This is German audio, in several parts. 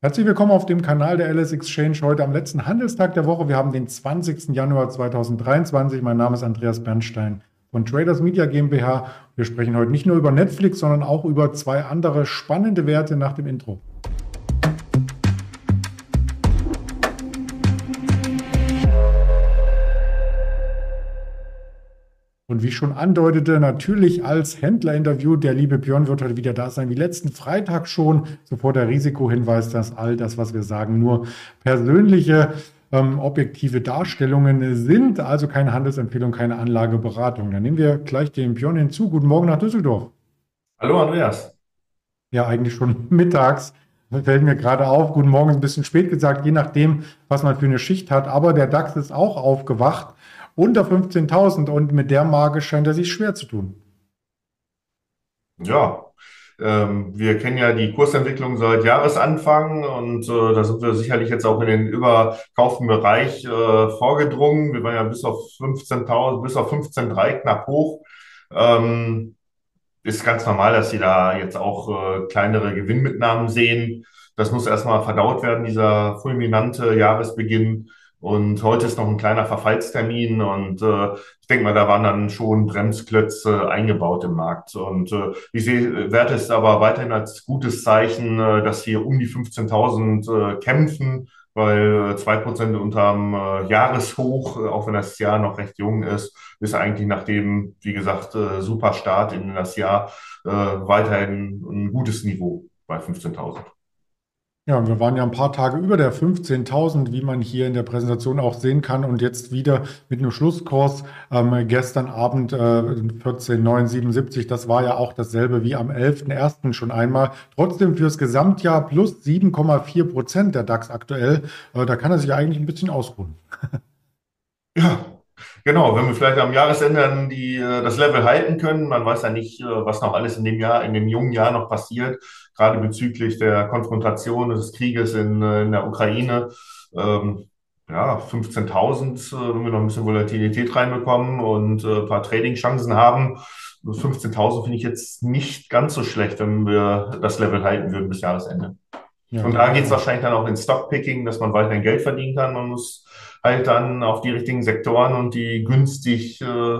Herzlich willkommen auf dem Kanal der LS Exchange heute am letzten Handelstag der Woche. Wir haben den 20. Januar 2023. Mein Name ist Andreas Bernstein von Traders Media GmbH. Wir sprechen heute nicht nur über Netflix, sondern auch über zwei andere spannende Werte nach dem Intro. Und wie schon andeutete, natürlich als Händlerinterview, der liebe Björn wird heute wieder da sein, wie letzten Freitag schon. Sofort der Risikohinweis, dass all das, was wir sagen, nur persönliche, ähm, objektive Darstellungen sind, also keine Handelsempfehlung, keine Anlageberatung. Dann nehmen wir gleich den Björn hinzu. Guten Morgen nach Düsseldorf. Hallo Andreas. Ja, eigentlich schon mittags. Fällt mir gerade auf. Guten Morgen ist ein bisschen spät gesagt, je nachdem, was man für eine Schicht hat. Aber der DAX ist auch aufgewacht unter 15.000 und mit der Marke scheint er sich schwer zu tun. Ja, ähm, wir kennen ja die Kursentwicklung seit Jahresanfang und äh, da sind wir sicherlich jetzt auch in den überkauften Bereich äh, vorgedrungen. Wir waren ja bis auf 15.000, bis auf 15.3 knapp hoch. Ähm, ist ganz normal, dass Sie da jetzt auch äh, kleinere Gewinnmitnahmen sehen. Das muss erstmal verdaut werden, dieser fulminante Jahresbeginn. Und heute ist noch ein kleiner Verfallstermin und äh, ich denke mal, da waren dann schon Bremsklötze eingebaut im Markt. Und äh, ich sehe, werte es aber weiterhin als gutes Zeichen, äh, dass hier um die 15.000 äh, kämpfen, weil äh, zwei Prozent unterm äh, Jahreshoch, äh, auch wenn das Jahr noch recht jung ist, ist eigentlich nach dem, wie gesagt, äh, super Start in das Jahr äh, weiterhin ein gutes Niveau bei 15.000. Ja, wir waren ja ein paar Tage über der 15.000, wie man hier in der Präsentation auch sehen kann. Und jetzt wieder mit einem Schlusskurs ähm, gestern Abend äh, 14,977. Das war ja auch dasselbe wie am 11.01. schon einmal. Trotzdem fürs Gesamtjahr plus 7,4 Prozent der DAX aktuell. Äh, da kann er sich eigentlich ein bisschen ausruhen. ja, Genau, wenn wir vielleicht am Jahresende dann die, äh, das Level halten können, man weiß ja nicht, äh, was noch alles in dem Jahr, in dem jungen Jahr noch passiert, gerade bezüglich der Konfrontation des Krieges in, äh, in der Ukraine. Ähm, ja, 15.000, wenn wir noch ein bisschen Volatilität reinbekommen und ein paar Trading-Chancen haben. 15.000 finde ich jetzt nicht ganz so schlecht, wenn wir das Level halten würden bis Jahresende. Ja, und da geht es wahrscheinlich dann auch in Stockpicking, dass man weiterhin Geld verdienen kann. Man muss halt dann auf die richtigen Sektoren und die günstig, äh,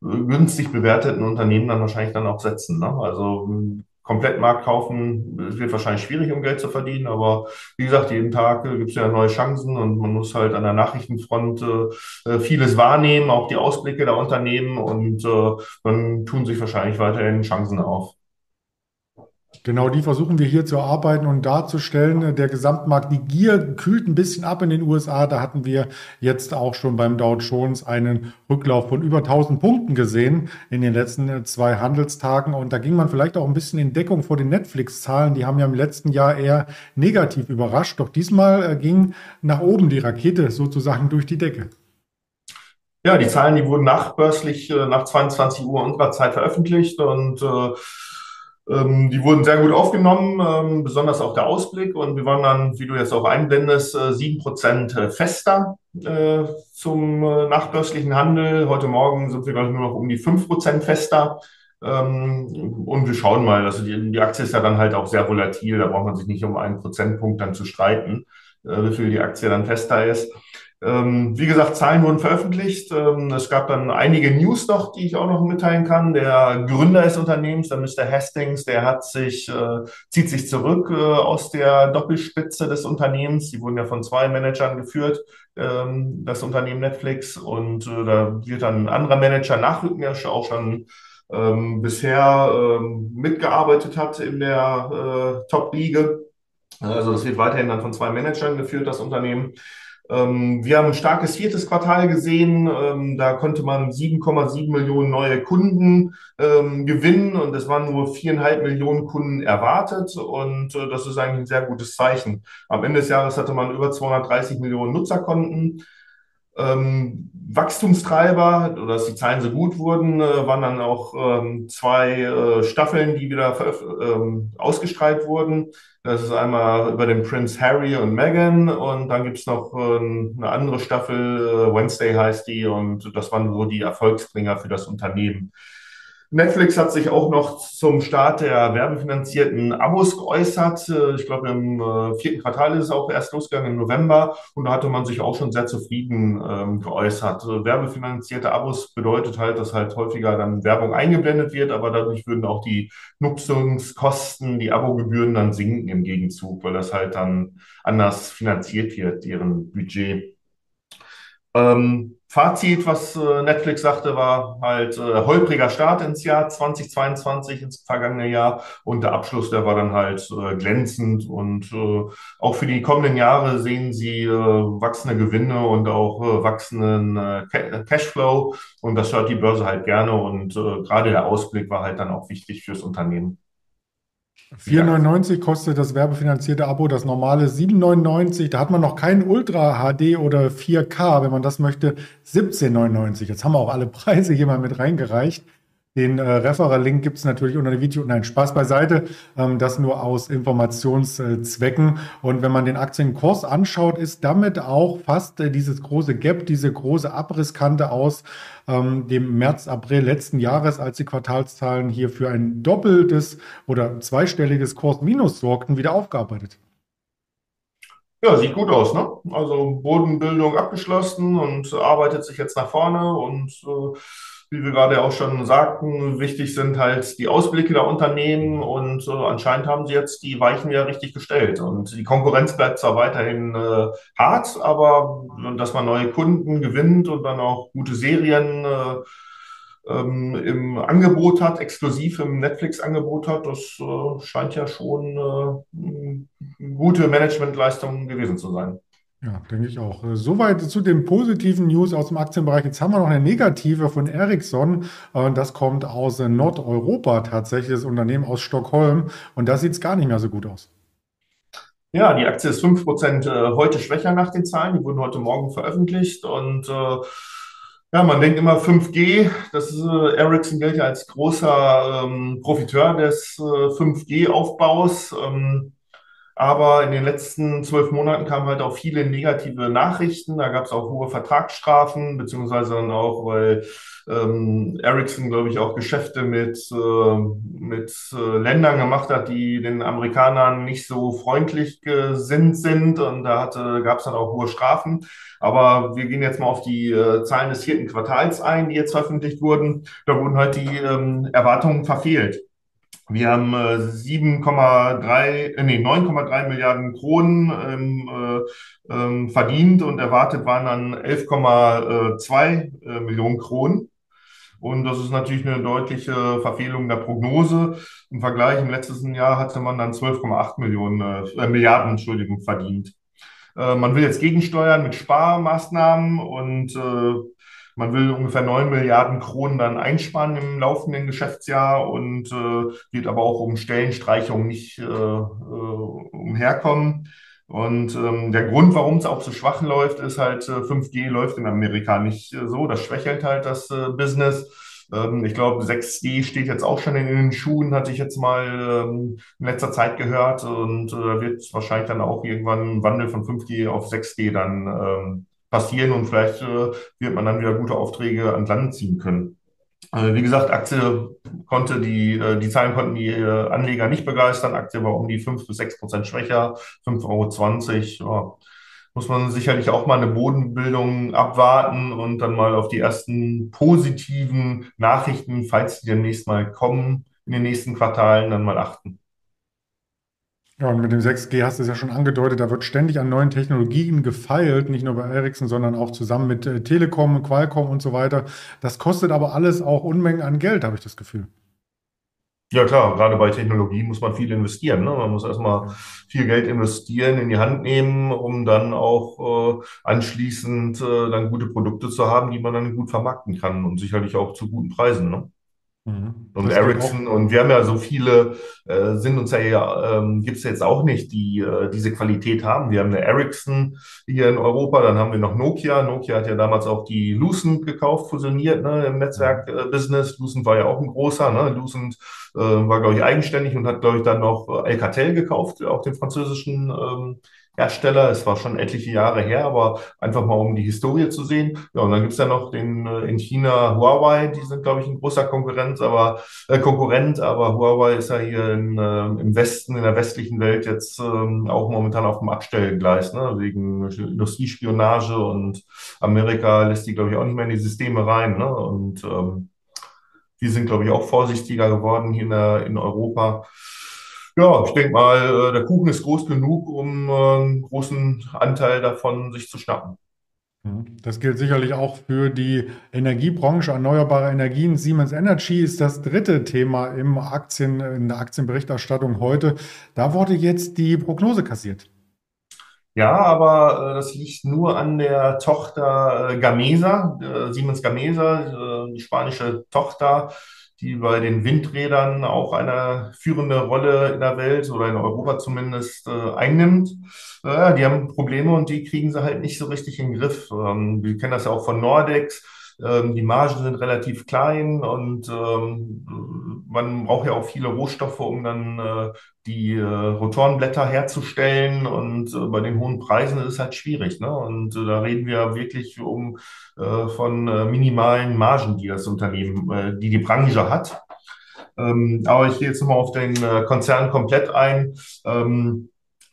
günstig bewerteten Unternehmen dann wahrscheinlich dann auch setzen. Ne? Also komplett Markt kaufen wird wahrscheinlich schwierig, um Geld zu verdienen, aber wie gesagt, jeden Tag äh, gibt es ja neue Chancen und man muss halt an der Nachrichtenfront äh, äh, vieles wahrnehmen, auch die Ausblicke der Unternehmen und äh, dann tun sich wahrscheinlich weiterhin Chancen auf. Genau, die versuchen wir hier zu erarbeiten und darzustellen. Der Gesamtmarkt, die Gier kühlt ein bisschen ab in den USA. Da hatten wir jetzt auch schon beim Dow Jones einen Rücklauf von über 1000 Punkten gesehen in den letzten zwei Handelstagen. Und da ging man vielleicht auch ein bisschen in Deckung vor den Netflix-Zahlen. Die haben ja im letzten Jahr eher negativ überrascht. Doch diesmal äh, ging nach oben die Rakete sozusagen durch die Decke. Ja, die Zahlen, die wurden nachbörslich äh, nach 22 Uhr unserer Zeit veröffentlicht und äh, die wurden sehr gut aufgenommen, ähm, besonders auch der Ausblick. Und wir waren dann, wie du jetzt auch einblendest, äh, sieben Prozent äh, fester äh, zum nachbörslichen Handel. Heute Morgen sind wir, glaube ich, nur noch um die fünf Prozent fester. Ähm, und wir schauen mal, also die, die Aktie ist ja dann halt auch sehr volatil. Da braucht man sich nicht um einen Prozentpunkt dann zu streiten, wie viel die Aktie dann fester ist. Ähm, wie gesagt, Zahlen wurden veröffentlicht. Ähm, es gab dann einige News noch, die ich auch noch mitteilen kann. Der Gründer des Unternehmens, der Mr. Hastings, der hat sich, äh, zieht sich zurück äh, aus der Doppelspitze des Unternehmens. Die wurden ja von zwei Managern geführt, ähm, das Unternehmen Netflix. Und äh, da wird dann ein anderer Manager nachrücken, der auch schon ähm, bisher ähm, mitgearbeitet hat in der äh, Top-Liga. Also das wird weiterhin dann von zwei Managern geführt, das Unternehmen. Ähm, wir haben ein starkes viertes Quartal gesehen. Ähm, da konnte man 7,7 Millionen neue Kunden ähm, gewinnen und es waren nur viereinhalb Millionen Kunden erwartet und äh, das ist eigentlich ein sehr gutes Zeichen. Am Ende des Jahres hatte man über 230 Millionen Nutzerkonten. Ähm, Wachstumstreiber, dass die Zahlen so gut wurden, äh, waren dann auch ähm, zwei äh, Staffeln, die wieder ähm, ausgestrahlt wurden. Das ist einmal über den Prince Harry und Meghan und dann gibt's noch äh, eine andere Staffel, äh, Wednesday heißt die, und das waren so die Erfolgsbringer für das Unternehmen. Netflix hat sich auch noch zum Start der werbefinanzierten Abos geäußert. Äh, ich glaube, im äh, vierten Quartal ist es auch erst losgegangen im November. Und da hatte man sich auch schon sehr zufrieden ähm, geäußert. Äh, werbefinanzierte Abos bedeutet halt, dass halt häufiger dann Werbung eingeblendet wird, aber dadurch würden auch die Nutzungskosten, die Abogebühren dann sinken im Gegenzug, weil das halt dann anders finanziert wird, deren Budget. Ähm, Fazit, was äh, Netflix sagte, war halt äh, holpriger Start ins Jahr 2022, ins vergangene Jahr. Und der Abschluss, der war dann halt äh, glänzend. Und äh, auch für die kommenden Jahre sehen sie äh, wachsende Gewinne und auch äh, wachsenden Cashflow. Und das hört die Börse halt gerne. Und gerade der Ausblick war halt dann auch wichtig fürs Unternehmen. 4,99 kostet das werbefinanzierte Abo, das normale 7,99. Da hat man noch kein Ultra HD oder 4K, wenn man das möchte, 17,99. Jetzt haben wir auch alle Preise hier mal mit reingereicht. Den äh, Referer-Link gibt es natürlich unter dem Video. Nein, Spaß beiseite. Ähm, das nur aus Informationszwecken. Und wenn man den Aktienkurs anschaut, ist damit auch fast äh, dieses große Gap, diese große Abrisskante aus ähm, dem März, April letzten Jahres, als die Quartalszahlen hier für ein doppeltes oder zweistelliges Kursminus sorgten, wieder aufgearbeitet. Ja, sieht gut aus, ne? Also Bodenbildung abgeschlossen und arbeitet sich jetzt nach vorne und äh, wie wir gerade auch schon sagten, wichtig sind halt die Ausblicke der Unternehmen und äh, anscheinend haben sie jetzt die Weichen ja richtig gestellt. Und die Konkurrenz bleibt zwar weiterhin äh, hart, aber dass man neue Kunden gewinnt und dann auch gute Serien äh, ähm, im Angebot hat, exklusiv im Netflix-Angebot hat, das äh, scheint ja schon äh, gute Managementleistung gewesen zu sein. Ja, denke ich auch. Äh, soweit zu den positiven News aus dem Aktienbereich. Jetzt haben wir noch eine negative von Ericsson. Äh, das kommt aus Nordeuropa tatsächlich, das Unternehmen aus Stockholm. Und da sieht es gar nicht mehr so gut aus. Ja, die Aktie ist 5% äh, heute schwächer nach den Zahlen. Die wurden heute Morgen veröffentlicht. Und ja, man denkt immer 5G. Das ist, Ericsson gilt ja als großer ähm, Profiteur des 5G-Aufbaus. Ähm, aber in den letzten zwölf Monaten kamen halt auch viele negative Nachrichten. Da gab es auch hohe Vertragsstrafen, beziehungsweise dann auch, weil ähm, Ericsson, glaube ich, auch Geschäfte mit, äh, mit äh, Ländern gemacht hat, die den Amerikanern nicht so freundlich gesinnt sind. Und da gab es dann auch hohe Strafen. Aber wir gehen jetzt mal auf die äh, Zahlen des vierten Quartals ein, die jetzt veröffentlicht wurden. Da wurden halt die ähm, Erwartungen verfehlt. Wir haben äh, 7,3, äh, nee, 9,3 Milliarden Kronen ähm, äh, ähm, verdient und erwartet waren dann 11,2 äh, Millionen Kronen. Und das ist natürlich eine deutliche Verfehlung der Prognose. Im Vergleich im letzten Jahr hatte man dann 12,8 Millionen, äh, Milliarden, Entschuldigung, verdient. Äh, man will jetzt gegensteuern mit Sparmaßnahmen und äh, man will ungefähr 9 Milliarden Kronen dann einsparen im laufenden Geschäftsjahr und äh, wird aber auch um Stellenstreichungen nicht äh, äh, umherkommen. Und ähm, der Grund, warum es auch so schwach läuft, ist halt, äh, 5G läuft in Amerika nicht äh, so. Das schwächelt halt das äh, Business. Ähm, ich glaube, 6G steht jetzt auch schon in den Schuhen, hatte ich jetzt mal ähm, in letzter Zeit gehört. Und äh, wird wahrscheinlich dann auch irgendwann ein Wandel von 5G auf 6G dann ähm, passieren und vielleicht äh, wird man dann wieder gute Aufträge an Land ziehen können. Äh, wie gesagt, Aktie konnte die, äh, die Zahlen konnten die äh, Anleger nicht begeistern. Aktie war um die 5 bis 6 Prozent schwächer, 5,20 Euro. Ja, muss man sicherlich auch mal eine Bodenbildung abwarten und dann mal auf die ersten positiven Nachrichten, falls die demnächst mal kommen, in den nächsten Quartalen dann mal achten. Ja, und mit dem 6G hast du es ja schon angedeutet, da wird ständig an neuen Technologien gefeilt, nicht nur bei Ericsson, sondern auch zusammen mit äh, Telekom, Qualcomm und so weiter. Das kostet aber alles auch Unmengen an Geld, habe ich das Gefühl. Ja klar, gerade bei Technologie muss man viel investieren. Ne? Man muss erstmal viel Geld investieren, in die Hand nehmen, um dann auch äh, anschließend äh, dann gute Produkte zu haben, die man dann gut vermarkten kann und sicherlich auch zu guten Preisen. Ne? Mhm. Und Ericsson, und wir haben ja so viele, äh, sind uns ja, ähm, gibt es ja jetzt auch nicht, die äh, diese Qualität haben. Wir haben eine Ericsson hier in Europa, dann haben wir noch Nokia. Nokia hat ja damals auch die Lucent gekauft, fusioniert ne, im Netzwerk-Business. Äh, Lucent war ja auch ein großer. Ne? Lucent äh, war, glaube ich, eigenständig und hat, glaube ich, dann noch Alcatel gekauft, auch den französischen ähm, Hersteller. Es war schon etliche Jahre her, aber einfach mal um die Historie zu sehen. Ja, und dann gibt's ja noch den äh, in China Huawei, die sind, glaube ich, ein großer Konkurrenz, aber äh, Konkurrent, aber Huawei ist ja hier in, äh, im Westen, in der westlichen Welt jetzt ähm, auch momentan auf dem Abstellgleis, ne? wegen Industriespionage und Amerika lässt die, glaube ich, auch nicht mehr in die Systeme rein. Ne? Und ähm, wir sind, glaube ich, auch vorsichtiger geworden hier in, der, in Europa. Ja, ich denke mal, äh, der Kuchen ist groß genug, um äh, einen großen Anteil davon sich zu schnappen. Das gilt sicherlich auch für die Energiebranche. Erneuerbare Energien. Siemens Energy ist das dritte Thema im Aktien, in der Aktienberichterstattung heute. Da wurde jetzt die Prognose kassiert. Ja, aber äh, das liegt nur an der Tochter äh, Gamesa, äh, Siemens Gamesa, äh, die spanische Tochter die bei den Windrädern auch eine führende Rolle in der Welt oder in Europa zumindest äh, einnimmt. Die haben Probleme und die kriegen sie halt nicht so richtig in den Griff. Ähm, wir kennen das ja auch von Nordex. Ähm, die Margen sind relativ klein und ähm, man braucht ja auch viele Rohstoffe, um dann äh, die äh, Rotorenblätter herzustellen. Und äh, bei den hohen Preisen ist es halt schwierig. Ne? Und da reden wir wirklich um von minimalen Margen, die das Unternehmen, die die Branche hat. Ähm, aber ich gehe jetzt nochmal auf den Konzern komplett ein.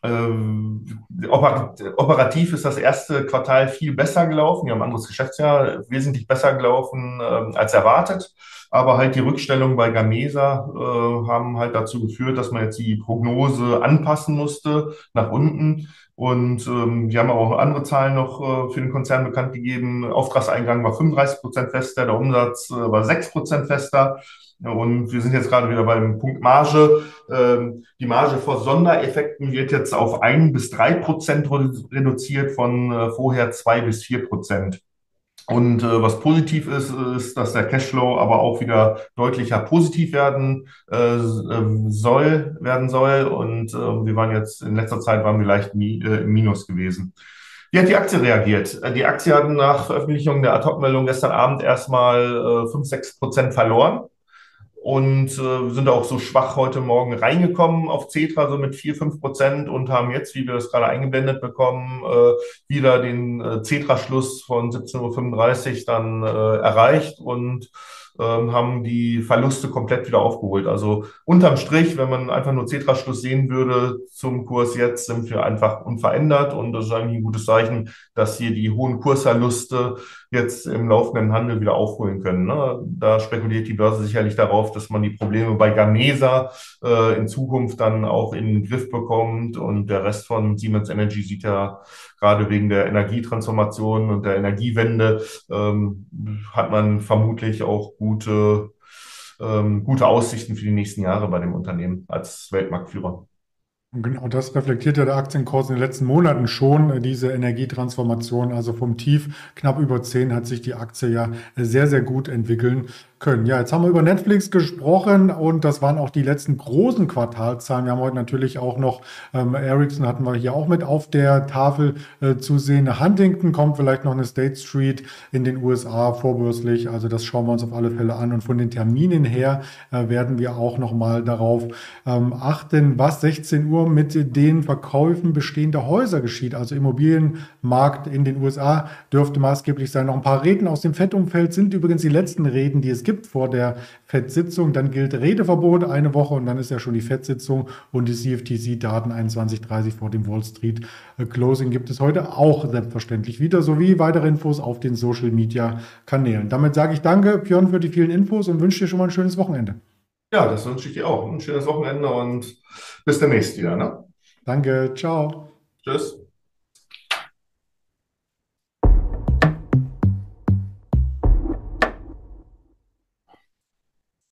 Ähm, operativ ist das erste Quartal viel besser gelaufen. Wir haben ein anderes Geschäftsjahr wesentlich besser gelaufen ähm, als erwartet. Aber halt die Rückstellungen bei Gamesa äh, haben halt dazu geführt, dass man jetzt die Prognose anpassen musste nach unten. Und ähm, wir haben auch andere Zahlen noch äh, für den Konzern bekannt gegeben. Auftragseingang war 35 Prozent fester, der Umsatz äh, war 6 Prozent fester. Und wir sind jetzt gerade wieder beim Punkt Marge. Ähm, die Marge vor Sondereffekten wird jetzt auf ein bis drei Prozent reduziert von äh, vorher zwei bis vier Prozent. Und äh, was positiv ist, ist, dass der Cashflow aber auch wieder deutlicher positiv werden äh, soll, werden soll. Und äh, wir waren jetzt in letzter Zeit waren wir leicht mi äh, im Minus gewesen. Wie hat die Aktie reagiert? Die Aktie hat nach Veröffentlichung der Ad-Hoc-Meldung gestern Abend erstmal äh, 5, 6 Prozent verloren und äh, sind auch so schwach heute Morgen reingekommen auf Cetra, so mit 4, 5 Prozent und haben jetzt, wie wir das gerade eingeblendet bekommen, äh, wieder den äh, Cetra-Schluss von 17.35 Uhr dann äh, erreicht. Und ähm, haben die Verluste komplett wieder aufgeholt. Also unterm Strich, wenn man einfach nur Cetra-Schluss sehen würde zum Kurs jetzt, sind wir einfach unverändert und das ist eigentlich ein gutes Zeichen, dass hier die hohen Kursverluste jetzt im laufenden Handel wieder aufholen können. Ne? Da spekuliert die Börse sicherlich darauf, dass man die Probleme bei Gamesa äh, in Zukunft dann auch in den Griff bekommt und der Rest von Siemens Energy sieht ja gerade wegen der Energietransformation und der Energiewende ähm, hat man vermutlich auch gute, ähm, gute Aussichten für die nächsten Jahre bei dem Unternehmen als Weltmarktführer. Genau das reflektiert ja der Aktienkurs in den letzten Monaten schon, äh, diese Energietransformation. Also vom Tief knapp über 10 hat sich die Aktie ja sehr, sehr gut entwickeln können. Ja, jetzt haben wir über Netflix gesprochen und das waren auch die letzten großen Quartalzahlen. Wir haben heute natürlich auch noch ähm, Ericsson hatten wir hier auch mit auf der Tafel äh, zu sehen. Huntington kommt vielleicht noch eine State Street in den USA vorbörslich. Also das schauen wir uns auf alle Fälle an und von den Terminen her äh, werden wir auch noch mal darauf ähm, achten, was 16 Uhr mit den Verkäufen bestehender Häuser geschieht. Also Immobilienmarkt in den USA dürfte maßgeblich sein. Noch ein paar Reden aus dem Fettumfeld sind übrigens die letzten Reden, die es gibt gibt vor der FED-Sitzung. Dann gilt Redeverbot eine Woche und dann ist ja schon die FED-Sitzung und die CFTC-Daten 21.30 vor dem Wall Street äh, Closing gibt es heute auch selbstverständlich wieder, sowie weitere Infos auf den Social-Media-Kanälen. Damit sage ich danke, Björn, für die vielen Infos und wünsche dir schon mal ein schönes Wochenende. Ja, das wünsche ich dir auch. Ein schönes Wochenende und bis demnächst wieder. Ne? Danke, ciao. Tschüss.